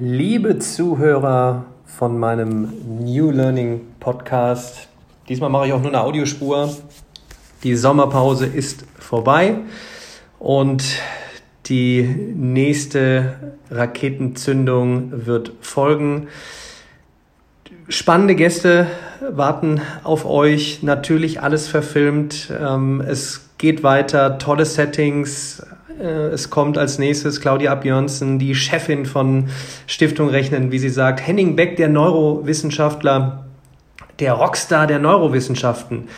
Liebe Zuhörer von meinem New Learning Podcast, diesmal mache ich auch nur eine Audiospur. Die Sommerpause ist vorbei und die nächste Raketenzündung wird folgen. Spannende Gäste warten auf euch, natürlich alles verfilmt. Ähm, es geht weiter, tolle Settings, es kommt als nächstes Claudia Björnsen, die Chefin von Stiftung Rechnen, wie sie sagt. Henning Beck, der Neurowissenschaftler, der Rockstar der Neurowissenschaften.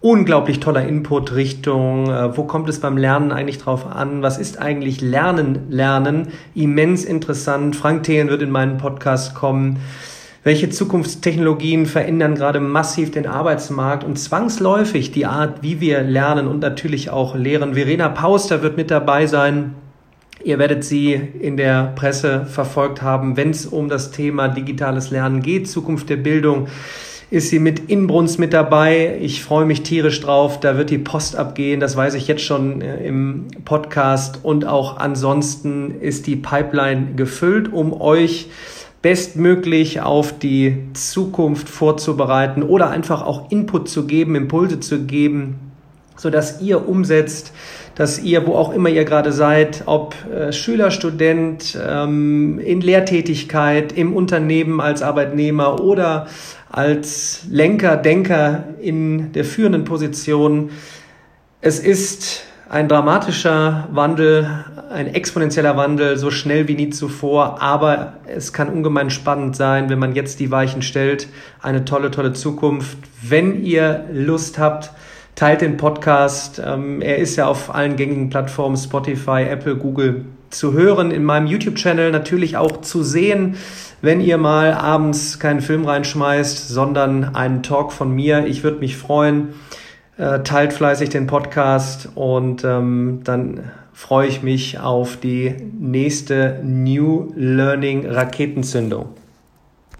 Unglaublich toller Input Richtung, äh, wo kommt es beim Lernen eigentlich drauf an? Was ist eigentlich Lernen, Lernen? Immens interessant. Frank Thelen wird in meinen Podcast kommen. Welche Zukunftstechnologien verändern gerade massiv den Arbeitsmarkt und zwangsläufig die Art, wie wir lernen und natürlich auch lehren? Verena Pauster wird mit dabei sein. Ihr werdet sie in der Presse verfolgt haben, wenn es um das Thema digitales Lernen geht, Zukunft der Bildung ist sie mit Inbrunst mit dabei. Ich freue mich tierisch drauf. Da wird die Post abgehen. Das weiß ich jetzt schon äh, im Podcast. Und auch ansonsten ist die Pipeline gefüllt, um euch bestmöglich auf die Zukunft vorzubereiten oder einfach auch Input zu geben, Impulse zu geben, so dass ihr umsetzt, dass ihr, wo auch immer ihr gerade seid, ob äh, Schüler, Student, ähm, in Lehrtätigkeit, im Unternehmen als Arbeitnehmer oder als Lenker, Denker in der führenden Position. Es ist ein dramatischer Wandel, ein exponentieller Wandel, so schnell wie nie zuvor, aber es kann ungemein spannend sein, wenn man jetzt die Weichen stellt. Eine tolle, tolle Zukunft. Wenn ihr Lust habt, teilt den Podcast. Ähm, er ist ja auf allen gängigen Plattformen, Spotify, Apple, Google zu hören, in meinem YouTube-Channel natürlich auch zu sehen, wenn ihr mal abends keinen Film reinschmeißt, sondern einen Talk von mir. Ich würde mich freuen. Äh, teilt fleißig den Podcast und ähm, dann freue ich mich auf die nächste New Learning Raketenzündung.